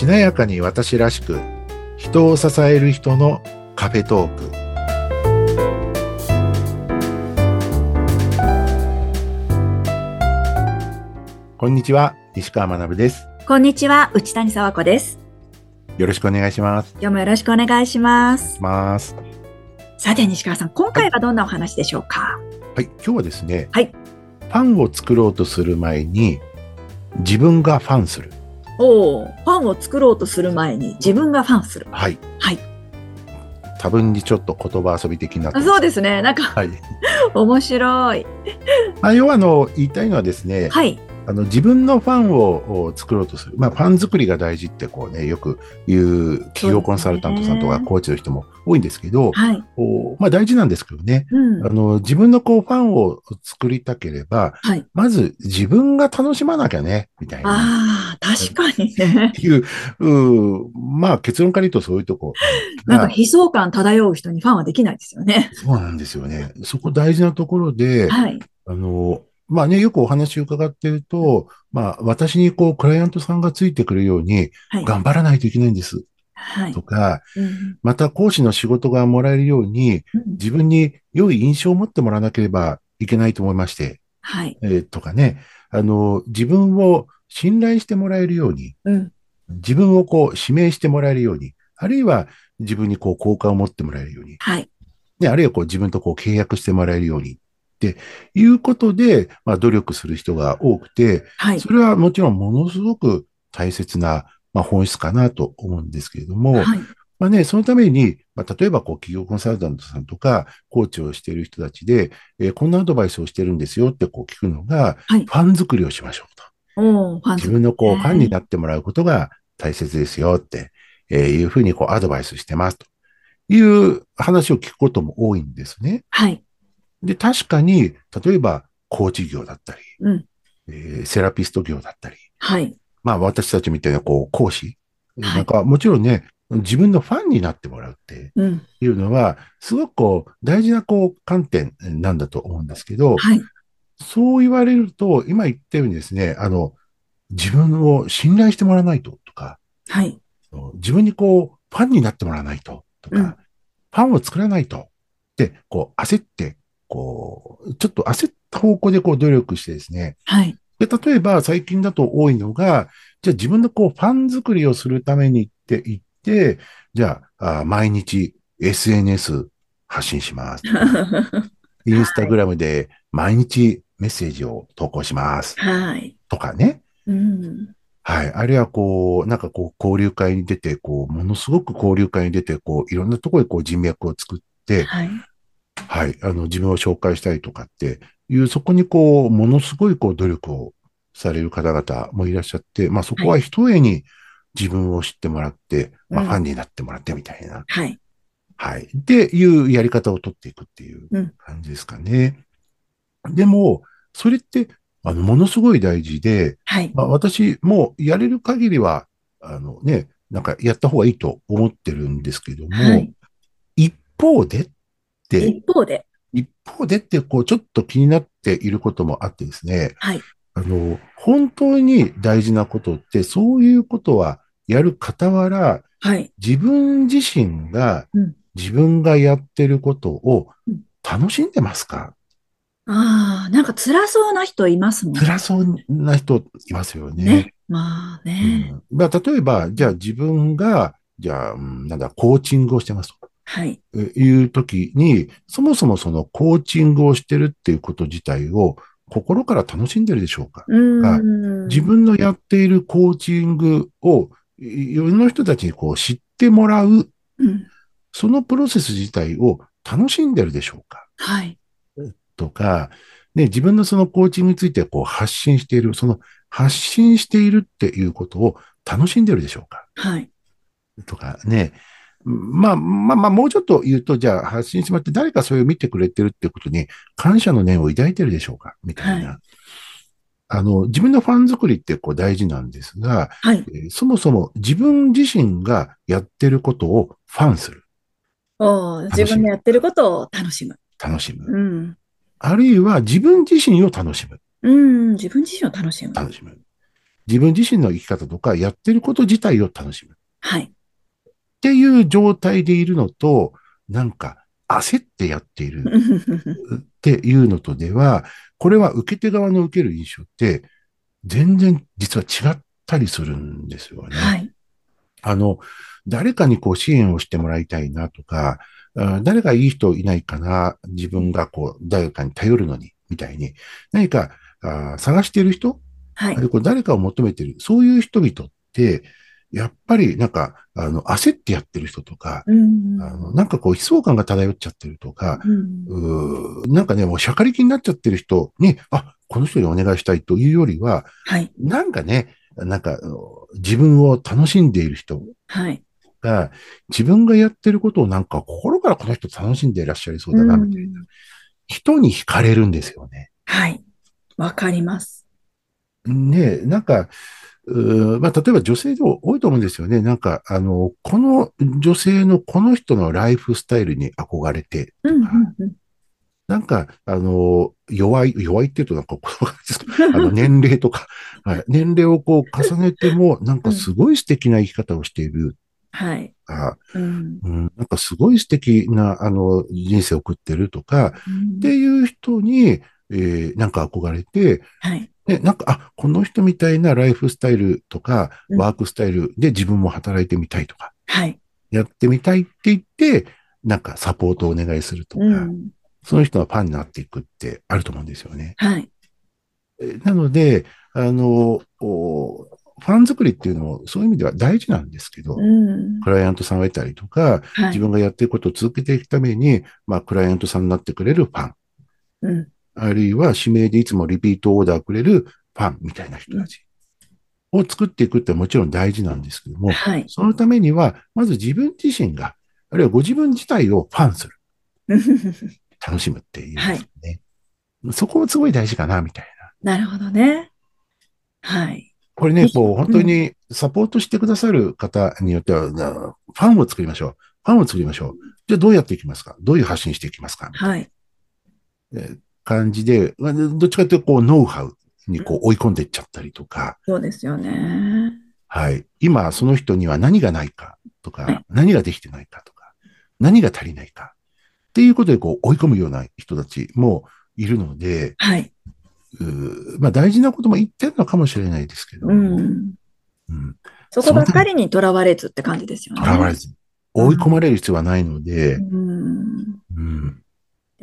しなやかに私らしく人を支える人のカフェトーク。こんにちは西川学です。こんにちは内谷沢子です。よろしくお願いします。今日もよろしくお願いします。ます。さて西川さん今回はどんなお話でしょうか？はい今日はですねはい。パンを作ろうとする前に自分がファンするおおパンを作ろうとする前に自分がファンする。はい。はい。多分にちょっと言葉遊び的になってますそうですね。なんかはい。面白い。あ要はあの言いたいのはですね、はいあの自分のファンをを作ろうとする、まあ、ファン作りが大事ってこう、ね、よく言う企業コンサルタントさんとかコーチの人も多いんですけど、はい。こうまあ、大事なんですけどね。うん。あの自分のこうファンを作りたければはい。まず自分が楽しまなきゃねみたいな。ああ確かに。ねいう、うまあ結論から言うとそういうとこ。なんか悲壮感漂う人にファンはできないですよね。そうなんですよね。そこ大事なところで、はい。あの、まあね、よくお話を伺ってると、まあ私にこう、クライアントさんがついてくるように、はい。頑張らないといけないんです。はい。とか、うん。また講師の仕事がもらえるように、うん。自分に良い印象を持ってもらわなければいけないと思いまして、はい。えーとかね、あの、自分を信頼してもらえるように、うん。自分をこう、指名してもらえるように、あるいは自分にこう、好感を持ってもらえるように、はい。ね、あるいはこう自分とこう契約してもらえるようにっていうことで、まあ努力する人が多くて、はい。それはもちろんものすごく大切な、まあ、本質かなと思うんですけれども、はい。まあね、そのために、まあ、例えばこう企業コンサルタントさんとか、コーチをしている人たちで、えーこんなアドバイスをしてるんですよってこう聞くのが、はい。ファン作りをしましょうと。ファン自分のこう、ねファンになってもらうことが大切ですよって、えーいうふうにこうアドバイスしてますと。いう話を聞くことも多いんですね。はいで、確かに、例えば、コーチ業だったり、うん。えーセラピスト業だったり、はい。まあ私たちみたいなこう講師、はい。なんかもちろんね、自分のファンになってもらうってうん。いうのは、すごくこう大事なこう観点なんだと思うんですけど、はい。そう言われると、今言ったようにですね、あの、自分を信頼してもらわないととか、はい。自分にこう、ファンになってもらわないととか、うん。ファンを作らないとって、こう、焦って、こう、ちょっと焦った方向でこう努力してですね。はいで、例えば最近だと多いのが、じゃあ自分のこう、ファン作りをするためにって言って、じゃあ、あ毎日 SNS 発信します。インスタグラムで毎日メッセージを投稿します。はいとかね。うんはい。あるいはこう、なんかこう、交流会に出て、こう、ものすごく交流会に出て、こう、いろんなところでこう人脈を作って、はいはい。あの、自分を紹介したりとかっていう、そこにこう、ものすごいこう、努力をされる方々もいらっしゃって、まあそこは一重に自分を知ってもらって、まあうん。ファンになってもらってみたいな、はい。はい。っていうやり方を取っていくっていううん。感じですかね。でも、それって、あの、ものすごい大事で、はい。まあ、私もやれる限りは、あのね、なんかやった方がいいと思ってるんですけども、はい。一方でって、一方で。一方でって、こう、ちょっと気になっていることもあってですね、はい。あの、本当に大事なことって、そういうことはやる傍ら、はい。自分自身がうん、自分がやってることをうん。楽しんでますか？ああなんか辛そうな人いますもん。辛そうな人いますよね。ね。まあね。うん。まあ、例えば、じゃあ自分が、じゃあ、うんなんだ、コーチングをしてますはい。という時に、そもそもそのコーチングをしてるっていうこと自体を心から楽しんでるでしょうか？うーん。自分のやっているコーチングをい世の人たちにこう知ってもらう、うん。そのプロセス自体を楽しんでるでしょうか？はい。とか、ね、自分のそのコーチングについてこう発信している、その発信しているっていうことを楽しんでるでしょうか？はい。とかね。まあ、まあ、まあ、もうちょっと言うと、じゃあ発信してもらって誰かそれを見てくれてるってことに感謝の念を抱いてるでしょうか？みたいな。はあの、自分のファン作りってこう大事なんですが、はいえーそもそも自分自身がやってることをファンする、おー自分のやってることを楽しむ楽しむ。うんあるいは自分自身を楽しむ、うん自分自身を楽しむ楽しむ。自分自身の生き方とか、やってること自体を楽しむ。はい。っていう状態でいるのと、なんか焦ってやっているっていうのとでは、これは受け手側の受ける印象って、全然実は違ったりするんですよね。はい。あの、誰かにこう支援をしてもらいたいなとか、あ誰かいい人いないかな、自分がこう、誰かに頼るのに、みたいに、何かあ探している人、はい誰かを求めている、そういう人々って、やっぱりなんか、あの、焦ってやってる人とか、うんあのなんかこう悲壮感が漂っちゃってるとか、うんなんかね、もうしゃかりきになっちゃってる人に、あ、この人にお願いしたいというよりは、はい。なんかね、なんかあの自分を楽しんでいる人はい。が、自分がやってることをなんか心からこの人楽しんでいらっしゃりそうだな、みたいな。うん人に惹かれるんですよね。はい。わかります。ねえ、なんか、うーまあ、例えば女性でも多いと思うんですよね。なんか、あの、この女性のこの人のライフスタイルに憧れて、うんうんうん。なんか、あの、弱い、弱いって言うとなんか あの、年齢とか、はい、年齢をこう重ねても、なんかすごい素敵な生き方をしている。はい。あうん。うん、なんかすごい素敵な、あの、人生を送ってるとか、っていう人に、えーなんか憧れて、はい。ね、なんか、あ、この人みたいなライフスタイルとか、うんワークスタイルで自分も働いてみたいとか、はい。やってみたいって言って、なんかサポートをお願いするとか、うんその人がファンになっていくってあると思うんですよね。はい。えーなので、あの、おファン作りっていうのもそういう意味では大事なんですけど、うんクライアントさんがいたりとか、はい自。分がやっていることを続けていくために、まあ、クライアントさんになってくれるファン、うんあるいは指名でいつもリピートオーダーくれるファンみたいな人たちを作っていくってもちろん大事なんですけども、はい。そのためには、まず自分自身が、あるいはご自分自体をファンする、楽しむっていうですね。そこもすごい大事かな、みたいな。なるほどね。はい。これね、こう、うん本当にサポートしてくださる方によっては、なファンを作りましょう。ファンを作りましょう。じゃあどうやっていきますか？どういう発信していきますか？はい。感じで、まあどっちかというと、こう、ノウハウにこう追い込んでいっちゃったりとか、そうですよね。はい。今、その人には何がないかとか、はい何ができてないかとか、何が足りないかっていうことでこう追い込むような人たちもいるので、はい。まあ大事なことも言ってるのかもしれないですけど、ううん、ん。そこばっかりにとらわれずって感じですよね。とらわれず、追い込まれる必要はないので、うん。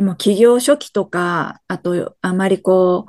も企業初期とか、あと、あまりこ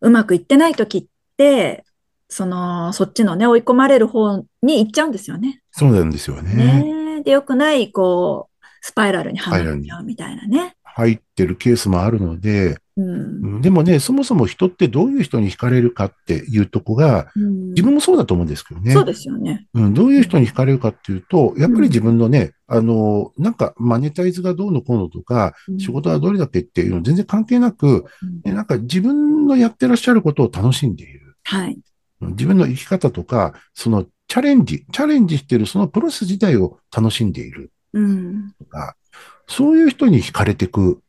う、うまくいってない時って、その、そっちのね、追い込まれる方に行っちゃうんですよね。そうなんですよね。ねで、良くない、こう、スパイラルにはまっちゃうみたいなね。入ってるケースもあるので、うん。うんでもね、そもそも人ってどういう人に惹かれるかっていうとこが、うん自分もそうだと思うんですけどね。そうですよね。うん、どういう人に惹かれるかっていうと、やっぱり自分のね、あの、なんかマネタイズがどうのこうのとか、うん仕事はどれだけっていうの全然関係なく、うんねなんか自分のやってらっしゃることを楽しんでいる。はい。自分の生き方とか、そのチャレンジ、チャレンジしているそのプロセス自体を楽しんでいるうん。とか、そういう人に惹かれていく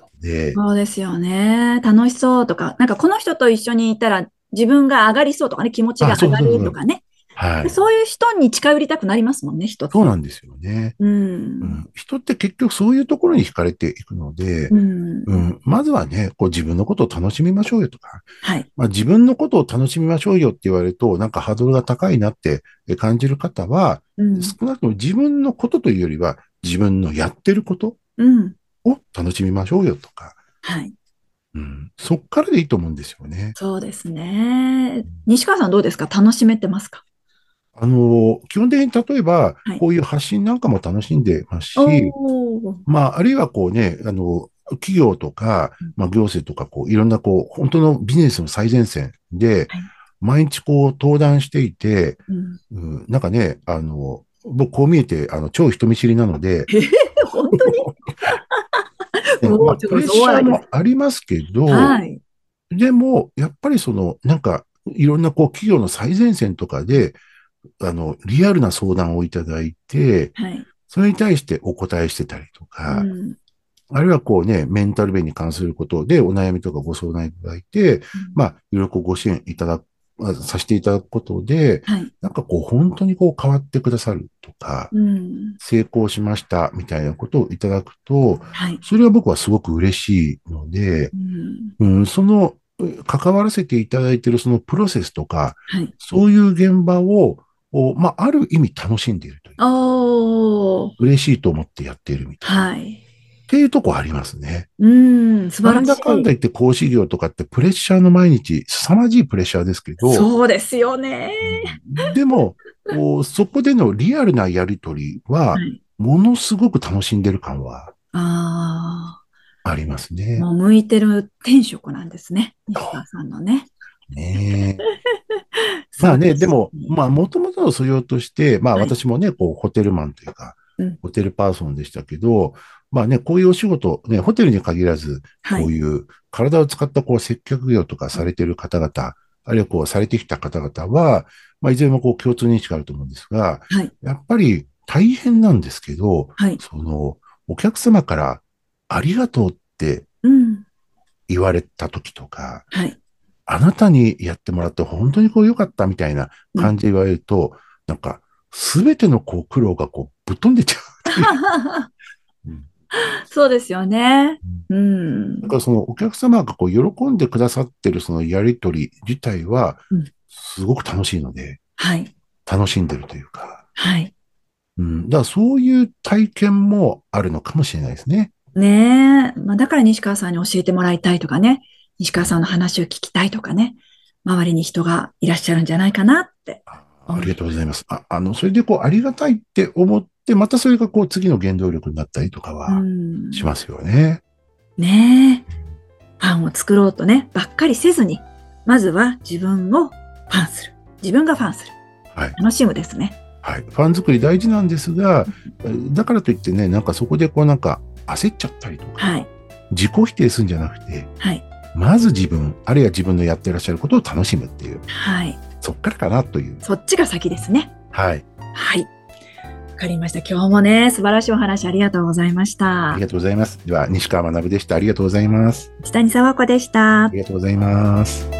ので、そうですよね。楽しそうとか、なんかこの人と一緒にいたら自分が上がりそうとかね、気持ちが上がるとかね。はい。そういう人に近寄りたくなりますもんね、人って。そうなんですよね。う。うんん、人って結局そういうところに惹かれていくので、うん。うん、まずはね、こう自分のことを楽しみましょうよとか、はい。まあ、自分のことを楽しみましょうよって言われると、なんかハードルが高いなって感じる方は、うん。少なくとも自分のことというよりは、自分のやってることうん。を楽しみましょうよとか、はい。うん、そっからでいいと思うんですよね。そうですね。西川さんどうですか？楽しめてますか？あの、基本的に例えばはい、こういう発信なんかも楽しんでますし、おーまあ、あるいはこうね、あの、企業とかうん、まあ、行政とか、こう、いろんな、こう、本当のビジネスの最前線ではい、毎日こう、登壇していて、うん。うん、なんかね、あの、僕こう見えて、あの、超人見知りなので、本当に？あちょっとプレッシャーもありますけど、はい。でも、やっぱりその、なんか、いろんなこう、企業の最前線とかで、あの、リアルな相談をいただいて、はい。それに対してお答えしてたりとか、うん。あるいはこうね、メンタル面に関することでお悩みとかご相談いただいて、まあ、いろいろご支援いただまあさせていただくことで、はい。なんかこう、本当にこう変わってくださるとか、うん。成功しましたみたいなことをいただくと、はい。それは僕はすごく嬉しいのでう、ん。うん、その、う関わらせていただいているそのプロセスとか、はい。そういう現場を、おまあ、ある意味楽しんでいるという。嬉しいと思ってやっているみたいな。はい。っていうとこありますね。うん。素晴らしい。なんだかんだ言って講師業とかってプレッシャーの毎日、凄まじいプレッシャーですけど、そうですよね。でも、おそこでのリアルなやりとりはは、い。ものすごく楽しんでる感はあありますあ。ね。もう向いてる天職なんですね。西川さんのね。ねえ まあね、でも、まあ、もともとの素養として、まあはい私もね、こう、ホテルマンというかうん、ホテルパーソンでしたけど、まあね、こういうお仕事、ね、ホテルに限らず、はい。こういう体を使ったこう接客業とかされている方々、あるいはこうされてきた方々は、まあいずれもこう共通認識があると思うんですが、はい。やっぱり大変なんですけど、はい。その、お客様からありがとうってうん。言われた時とか、はい。あなたにやってもらって本当にこう良かったみたいな感じで言われると、なんか、すべてのこう苦労がこうぶっ飛んでっちゃう。うん そうですよね。うんだ。からそのお客様がこう喜んでくださってるそのやりとり自体はうん、すごく楽しいので、はい。楽しんでるというか、はい。うん。だからそういう体験もあるのかもしれないですね。ねえ。まあ、だから西川さんに教えてもらいたいとかね。西川さんの話を聞きたいとかね。周りに人がいらっしゃるんじゃないかなって。あありがとうございます。ああの、それでこう、ありがたいって思って、またそれがこう、次の原動力になったりとかうはん。しますよね。ねえ。ファンを作ろうとね、ばっかりせずに、まずは自分をファンする。自分がファンする。はい。楽しむですね。はい。ファン作り大事なんですが、だからといってね、なんかそこでこうなんか焦っちゃったりとか、はい。自己否定するんじゃなくて、はい。まず自分、あるいは自分のやってらっしゃることを楽しむっていう、はい。そっからかなという。そっちが先ですね。はい。はい。わかりました。今日もね、素晴らしいお話ありがとうございましたあり。がとうございます。では、西川学でした。ありがとうございます。北谷沢子でしたあ。りがとうございます。